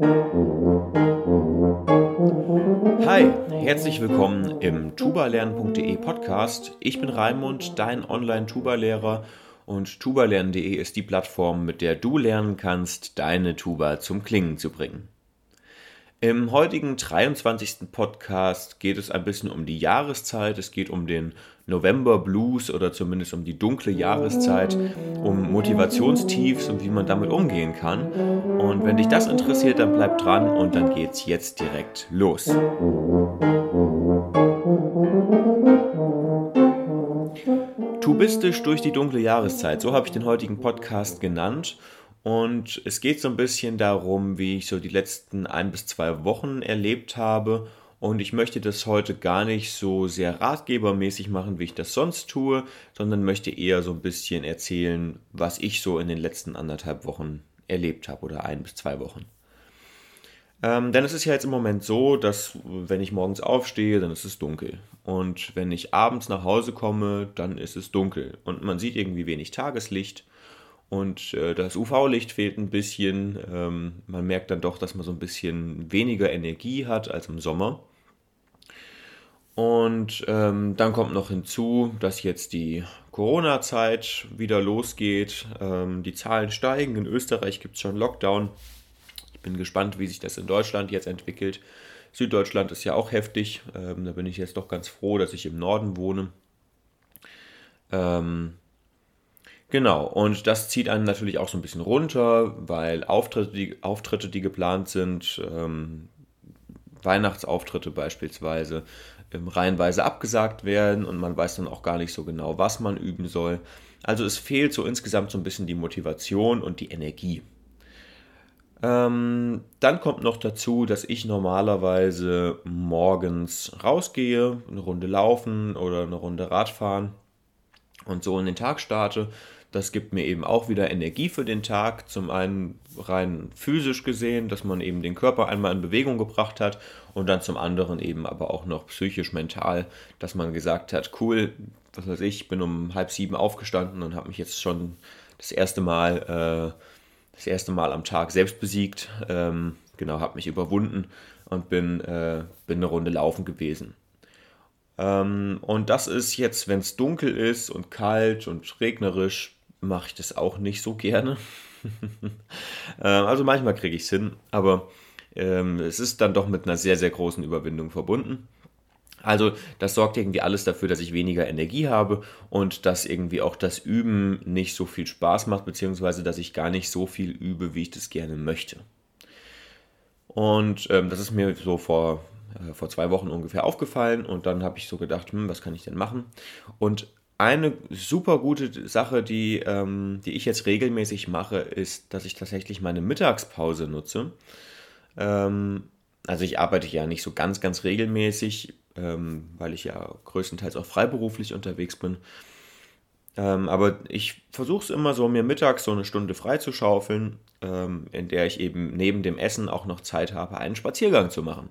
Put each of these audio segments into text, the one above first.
Hi, herzlich willkommen im tubalernen.de Podcast. Ich bin Raimund, dein Online-Tuba-Lehrer und tubalernen.de ist die Plattform, mit der du lernen kannst, deine Tuba zum Klingen zu bringen. Im heutigen 23. Podcast geht es ein bisschen um die Jahreszeit. Es geht um den November Blues oder zumindest um die dunkle Jahreszeit, um Motivationstiefs und wie man damit umgehen kann. Und wenn dich das interessiert, dann bleib dran und dann geht's jetzt direkt los. Tubistisch durch die dunkle Jahreszeit, so habe ich den heutigen Podcast genannt. Und es geht so ein bisschen darum, wie ich so die letzten ein bis zwei Wochen erlebt habe. Und ich möchte das heute gar nicht so sehr ratgebermäßig machen, wie ich das sonst tue, sondern möchte eher so ein bisschen erzählen, was ich so in den letzten anderthalb Wochen erlebt habe oder ein bis zwei Wochen. Ähm, denn es ist ja jetzt im Moment so, dass wenn ich morgens aufstehe, dann ist es dunkel. Und wenn ich abends nach Hause komme, dann ist es dunkel. Und man sieht irgendwie wenig Tageslicht. Und äh, das UV-Licht fehlt ein bisschen. Ähm, man merkt dann doch, dass man so ein bisschen weniger Energie hat als im Sommer. Und ähm, dann kommt noch hinzu, dass jetzt die Corona-Zeit wieder losgeht. Ähm, die Zahlen steigen. In Österreich gibt es schon Lockdown. Ich bin gespannt, wie sich das in Deutschland jetzt entwickelt. Süddeutschland ist ja auch heftig. Ähm, da bin ich jetzt doch ganz froh, dass ich im Norden wohne. Ähm, Genau, und das zieht einen natürlich auch so ein bisschen runter, weil Auftritte, die, Auftritte, die geplant sind, ähm, Weihnachtsauftritte beispielsweise, ähm, reihenweise abgesagt werden und man weiß dann auch gar nicht so genau, was man üben soll. Also es fehlt so insgesamt so ein bisschen die Motivation und die Energie. Ähm, dann kommt noch dazu, dass ich normalerweise morgens rausgehe, eine Runde laufen oder eine Runde Radfahren und so in den Tag starte. Das gibt mir eben auch wieder Energie für den Tag. Zum einen rein physisch gesehen, dass man eben den Körper einmal in Bewegung gebracht hat und dann zum anderen eben aber auch noch psychisch, mental, dass man gesagt hat, cool, was weiß ich, bin um halb sieben aufgestanden und habe mich jetzt schon das erste Mal, äh, das erste Mal am Tag selbst besiegt. Ähm, genau, habe mich überwunden und bin, äh, bin eine Runde laufen gewesen. Ähm, und das ist jetzt, wenn es dunkel ist und kalt und regnerisch, mache ich das auch nicht so gerne. Ähm, also manchmal kriege ich es hin, aber ähm, es ist dann doch mit einer sehr, sehr großen Überwindung verbunden. Also das sorgt irgendwie alles dafür, dass ich weniger Energie habe und dass irgendwie auch das Üben nicht so viel Spaß macht, beziehungsweise dass ich gar nicht so viel übe, wie ich das gerne möchte. Und ähm, das ist mir so vor, äh, vor zwei Wochen ungefähr aufgefallen und dann habe ich so gedacht, hm, was kann ich denn machen? Und eine super gute Sache, die, ähm, die ich jetzt regelmäßig mache, ist, dass ich tatsächlich meine Mittagspause nutze. Ähm, also ich arbeite ja nicht so ganz, ganz regelmäßig, ähm, weil ich ja größtenteils auch freiberuflich unterwegs bin. Ähm, aber ich versuche es immer so, mir mittags so eine Stunde freizuschaufeln, ähm, in der ich eben neben dem Essen auch noch Zeit habe, einen Spaziergang zu machen.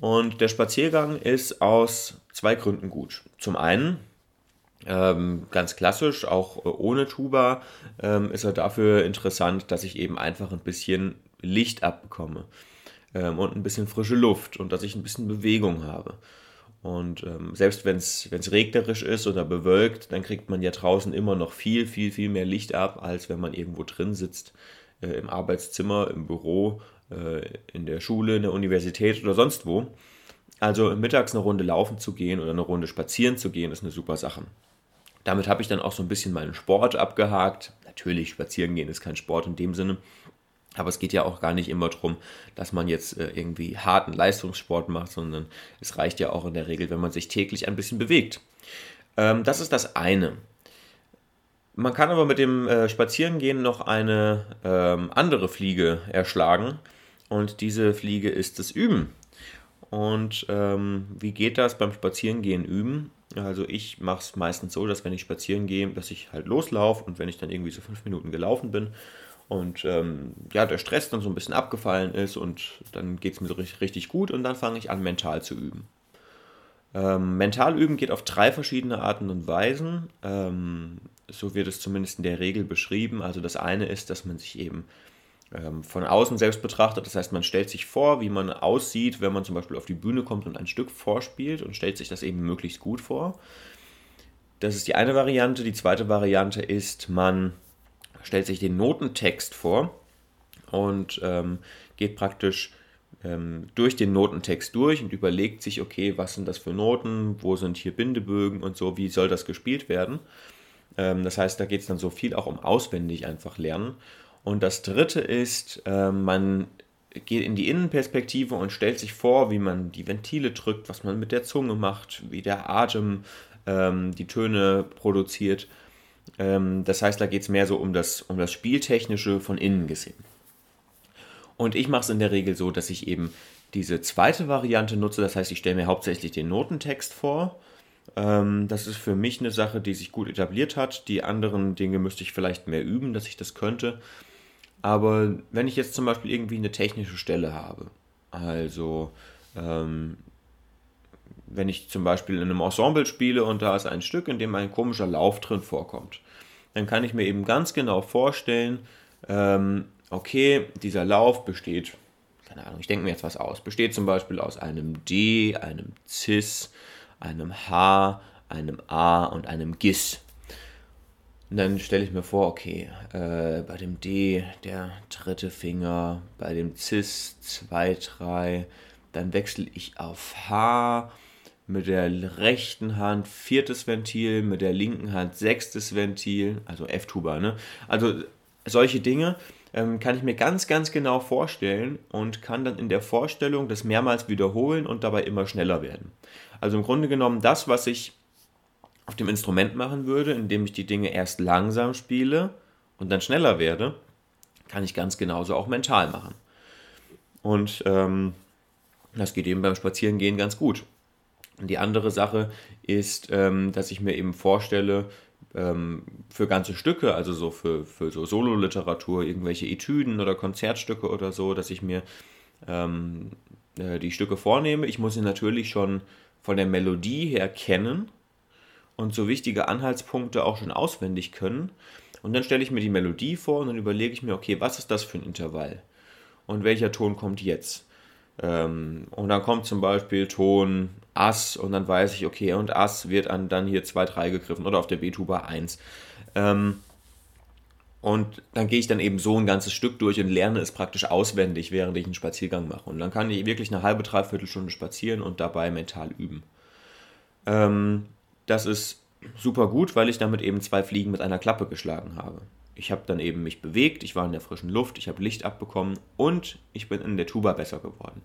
Und der Spaziergang ist aus zwei Gründen gut. Zum einen, ähm, ganz klassisch, auch äh, ohne Tuba, ähm, ist er dafür interessant, dass ich eben einfach ein bisschen Licht abbekomme ähm, und ein bisschen frische Luft und dass ich ein bisschen Bewegung habe. Und ähm, selbst wenn es regnerisch ist oder bewölkt, dann kriegt man ja draußen immer noch viel, viel, viel mehr Licht ab, als wenn man irgendwo drin sitzt, äh, im Arbeitszimmer, im Büro, in der Schule, in der Universität oder sonst wo. Also mittags eine Runde laufen zu gehen oder eine Runde spazieren zu gehen, ist eine super Sache. Damit habe ich dann auch so ein bisschen meinen Sport abgehakt. Natürlich, spazieren gehen ist kein Sport in dem Sinne. Aber es geht ja auch gar nicht immer darum, dass man jetzt äh, irgendwie harten Leistungssport macht, sondern es reicht ja auch in der Regel, wenn man sich täglich ein bisschen bewegt. Ähm, das ist das eine. Man kann aber mit dem äh, Spazierengehen noch eine ähm, andere Fliege erschlagen. Und diese Fliege ist das Üben. Und ähm, wie geht das beim Spazierengehen üben? Also ich mache es meistens so, dass wenn ich spazieren gehe, dass ich halt loslaufe und wenn ich dann irgendwie so fünf Minuten gelaufen bin und ähm, ja, der Stress dann so ein bisschen abgefallen ist und dann geht es mir so richtig, richtig gut und dann fange ich an, mental zu üben. Ähm, mental üben geht auf drei verschiedene Arten und Weisen. Ähm, so wird es zumindest in der Regel beschrieben. Also das eine ist, dass man sich eben von außen selbst betrachtet. Das heißt, man stellt sich vor, wie man aussieht, wenn man zum Beispiel auf die Bühne kommt und ein Stück vorspielt und stellt sich das eben möglichst gut vor. Das ist die eine Variante. Die zweite Variante ist, man stellt sich den Notentext vor und ähm, geht praktisch ähm, durch den Notentext durch und überlegt sich, okay, was sind das für Noten, wo sind hier Bindebögen und so, wie soll das gespielt werden. Ähm, das heißt, da geht es dann so viel auch um auswendig einfach lernen. Und das dritte ist, äh, man geht in die Innenperspektive und stellt sich vor, wie man die Ventile drückt, was man mit der Zunge macht, wie der Atem ähm, die Töne produziert. Ähm, das heißt, da geht es mehr so um das, um das Spieltechnische von innen gesehen. Und ich mache es in der Regel so, dass ich eben diese zweite Variante nutze. Das heißt, ich stelle mir hauptsächlich den Notentext vor. Ähm, das ist für mich eine Sache, die sich gut etabliert hat. Die anderen Dinge müsste ich vielleicht mehr üben, dass ich das könnte. Aber wenn ich jetzt zum Beispiel irgendwie eine technische Stelle habe, also ähm, wenn ich zum Beispiel in einem Ensemble spiele und da ist ein Stück, in dem ein komischer Lauf drin vorkommt, dann kann ich mir eben ganz genau vorstellen, ähm, okay, dieser Lauf besteht, keine Ahnung, ich denke mir jetzt was aus, besteht zum Beispiel aus einem D, einem Cis, einem H, einem A und einem Gis. Dann stelle ich mir vor, okay, äh, bei dem D der dritte Finger, bei dem Cis 2, 3, dann wechsle ich auf H, mit der rechten Hand viertes Ventil, mit der linken Hand sechstes Ventil, also F-Tuba, ne? Also solche Dinge ähm, kann ich mir ganz, ganz genau vorstellen und kann dann in der Vorstellung das mehrmals wiederholen und dabei immer schneller werden. Also im Grunde genommen das, was ich auf dem Instrument machen würde, indem ich die Dinge erst langsam spiele und dann schneller werde, kann ich ganz genauso auch mental machen. Und ähm, das geht eben beim Spazierengehen ganz gut. Und die andere Sache ist, ähm, dass ich mir eben vorstelle, ähm, für ganze Stücke, also so für, für so Sololiteratur, irgendwelche Etüden oder Konzertstücke oder so, dass ich mir ähm, äh, die Stücke vornehme. Ich muss sie natürlich schon von der Melodie her kennen und so wichtige Anhaltspunkte auch schon auswendig können. Und dann stelle ich mir die Melodie vor und dann überlege ich mir, okay, was ist das für ein Intervall? Und welcher Ton kommt jetzt? Ähm, und dann kommt zum Beispiel Ton Ass und dann weiß ich, okay, und Ass wird an, dann hier 2, 3 gegriffen oder auf der B-Tuba 1. Ähm, und dann gehe ich dann eben so ein ganzes Stück durch und lerne es praktisch auswendig, während ich einen Spaziergang mache. Und dann kann ich wirklich eine halbe, dreiviertel Stunde spazieren und dabei mental üben. Das ist super gut, weil ich damit eben zwei Fliegen mit einer Klappe geschlagen habe. Ich habe dann eben mich bewegt, ich war in der frischen Luft, ich habe Licht abbekommen und ich bin in der Tuba besser geworden.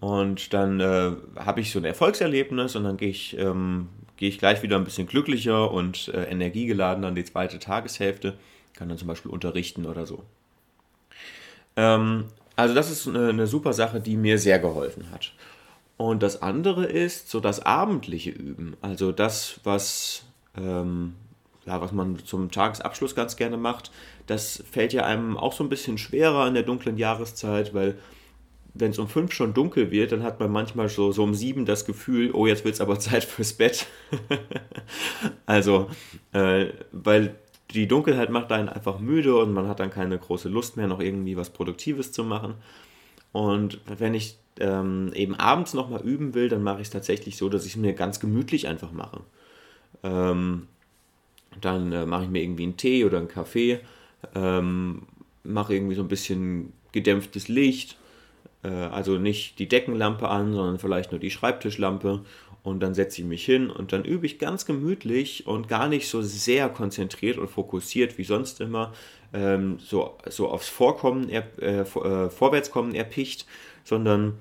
Und dann äh, habe ich so ein Erfolgserlebnis und dann gehe ich, ähm, geh ich gleich wieder ein bisschen glücklicher und äh, energiegeladen an die zweite Tageshälfte. Kann dann zum Beispiel unterrichten oder so. Ähm, also das ist eine, eine super Sache, die mir sehr geholfen hat. Und das andere ist so das abendliche Üben. Also das, was, ähm, ja, was man zum Tagesabschluss ganz gerne macht. Das fällt ja einem auch so ein bisschen schwerer in der dunklen Jahreszeit, weil wenn es um fünf schon dunkel wird, dann hat man manchmal so, so um sieben das Gefühl, oh, jetzt wird es aber Zeit fürs Bett. also, äh, weil die Dunkelheit macht einen einfach müde und man hat dann keine große Lust mehr, noch irgendwie was Produktives zu machen. Und wenn ich ähm, eben abends nochmal üben will, dann mache ich es tatsächlich so, dass ich es mir ganz gemütlich einfach mache. Ähm, dann äh, mache ich mir irgendwie einen Tee oder einen Kaffee, ähm, mache irgendwie so ein bisschen gedämpftes Licht äh, also nicht die Deckenlampe an, sondern vielleicht nur die Schreibtischlampe. Und dann setze ich mich hin und dann übe ich ganz gemütlich und gar nicht so sehr konzentriert und fokussiert wie sonst immer, ähm, so, so aufs Vorkommen, er, äh, äh, Vorwärtskommen erpicht, sondern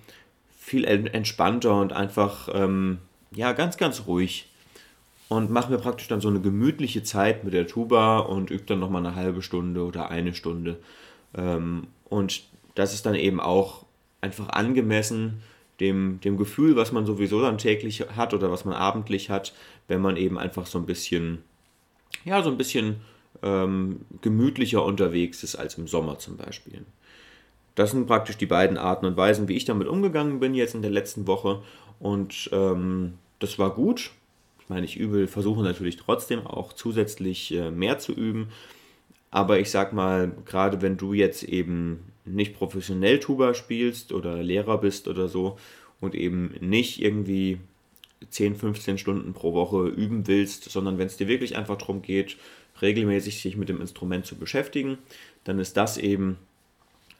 viel entspannter und einfach, ähm, ja, ganz, ganz ruhig. Und mache mir praktisch dann so eine gemütliche Zeit mit der Tuba und übe dann nochmal eine halbe Stunde oder eine Stunde. Ähm, und das ist dann eben auch einfach angemessen dem, dem Gefühl, was man sowieso dann täglich hat oder was man abendlich hat, wenn man eben einfach so ein bisschen, ja, so ein bisschen ähm, gemütlicher unterwegs ist als im Sommer zum Beispiel. Das sind praktisch die beiden Arten und Weisen, wie ich damit umgegangen bin jetzt in der letzten Woche. Und ähm, das war gut. Ich meine, ich übe, versuche natürlich trotzdem auch zusätzlich äh, mehr zu üben. Aber ich sag mal, gerade wenn du jetzt eben nicht professionell Tuba spielst oder Lehrer bist oder so und eben nicht irgendwie 10, 15 Stunden pro Woche üben willst, sondern wenn es dir wirklich einfach darum geht, regelmäßig sich mit dem Instrument zu beschäftigen, dann ist das eben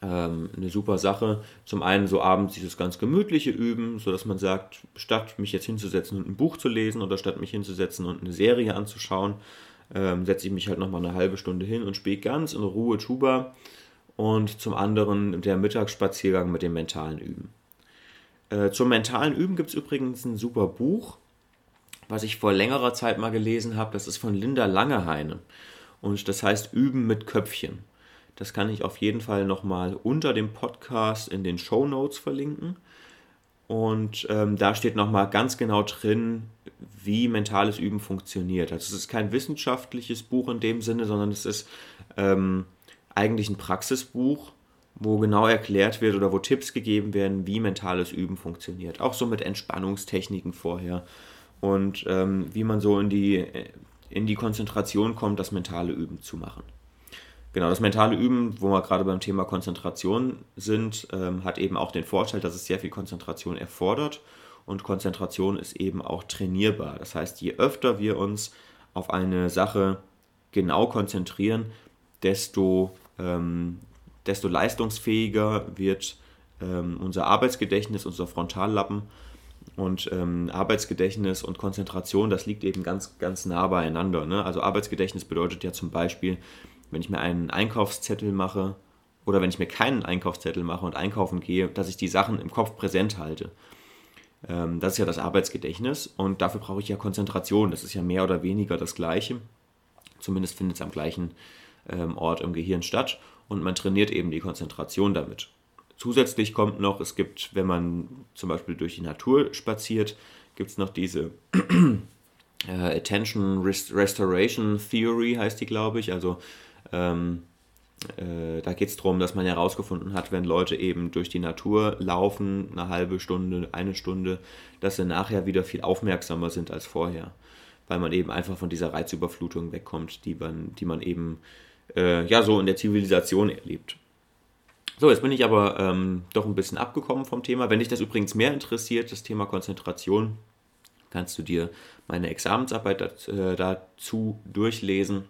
ähm, eine super Sache. Zum einen so abends dieses ganz gemütliche Üben, sodass man sagt, statt mich jetzt hinzusetzen und ein Buch zu lesen oder statt mich hinzusetzen und eine Serie anzuschauen, ähm, setze ich mich halt nochmal eine halbe Stunde hin und spiele ganz in Ruhe Tuba. Und zum anderen der Mittagsspaziergang mit dem mentalen Üben. Äh, zum mentalen Üben gibt es übrigens ein super Buch, was ich vor längerer Zeit mal gelesen habe. Das ist von Linda Langeheine. Und das heißt Üben mit Köpfchen. Das kann ich auf jeden Fall nochmal unter dem Podcast in den Show Notes verlinken. Und ähm, da steht nochmal ganz genau drin, wie mentales Üben funktioniert. Also es ist kein wissenschaftliches Buch in dem Sinne, sondern es ist ähm, eigentlich ein Praxisbuch, wo genau erklärt wird oder wo Tipps gegeben werden, wie mentales Üben funktioniert. Auch so mit Entspannungstechniken vorher und ähm, wie man so in die, in die Konzentration kommt, das mentale Üben zu machen. Genau, das mentale Üben, wo wir gerade beim Thema Konzentration sind, ähm, hat eben auch den Vorteil, dass es sehr viel Konzentration erfordert und Konzentration ist eben auch trainierbar. Das heißt, je öfter wir uns auf eine Sache genau konzentrieren, desto, ähm, desto leistungsfähiger wird ähm, unser Arbeitsgedächtnis, unser Frontallappen und ähm, Arbeitsgedächtnis und Konzentration, das liegt eben ganz, ganz nah beieinander. Ne? Also Arbeitsgedächtnis bedeutet ja zum Beispiel, wenn ich mir einen Einkaufszettel mache oder wenn ich mir keinen Einkaufszettel mache und einkaufen gehe, dass ich die Sachen im Kopf präsent halte. Ähm, das ist ja das Arbeitsgedächtnis und dafür brauche ich ja Konzentration. Das ist ja mehr oder weniger das Gleiche. Zumindest findet es am gleichen ähm, Ort im Gehirn statt und man trainiert eben die Konzentration damit. Zusätzlich kommt noch, es gibt, wenn man zum Beispiel durch die Natur spaziert, gibt es noch diese äh, Attention Restoration Theory, heißt die, glaube ich. Also ähm, äh, da geht es darum, dass man herausgefunden hat, wenn Leute eben durch die Natur laufen, eine halbe Stunde, eine Stunde, dass sie nachher wieder viel aufmerksamer sind als vorher. Weil man eben einfach von dieser Reizüberflutung wegkommt, die man, die man eben äh, ja so in der Zivilisation erlebt. So, jetzt bin ich aber ähm, doch ein bisschen abgekommen vom Thema. Wenn dich das übrigens mehr interessiert, das Thema Konzentration, kannst du dir meine Examensarbeit äh, dazu durchlesen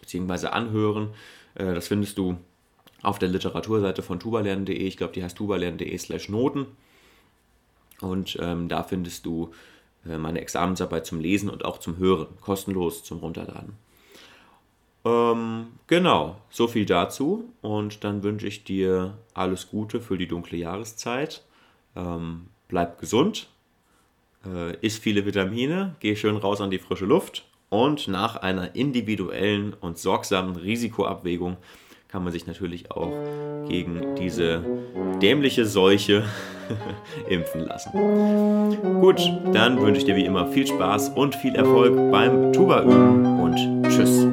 bzw. anhören. Äh, das findest du auf der Literaturseite von tubalernen.de. Ich glaube, die heißt tubalernen.de slash Noten. Und ähm, da findest du äh, meine Examensarbeit zum Lesen und auch zum Hören, kostenlos zum Runterladen. Ähm, genau, so viel dazu. Und dann wünsche ich dir alles Gute für die dunkle Jahreszeit. Ähm, bleib gesund, äh, isst viele Vitamine, geh schön raus an die frische Luft und nach einer individuellen und sorgsamen Risikoabwägung kann man sich natürlich auch gegen diese dämliche Seuche impfen lassen. Gut, dann wünsche ich dir wie immer viel Spaß und viel Erfolg beim Tuba üben und tschüss.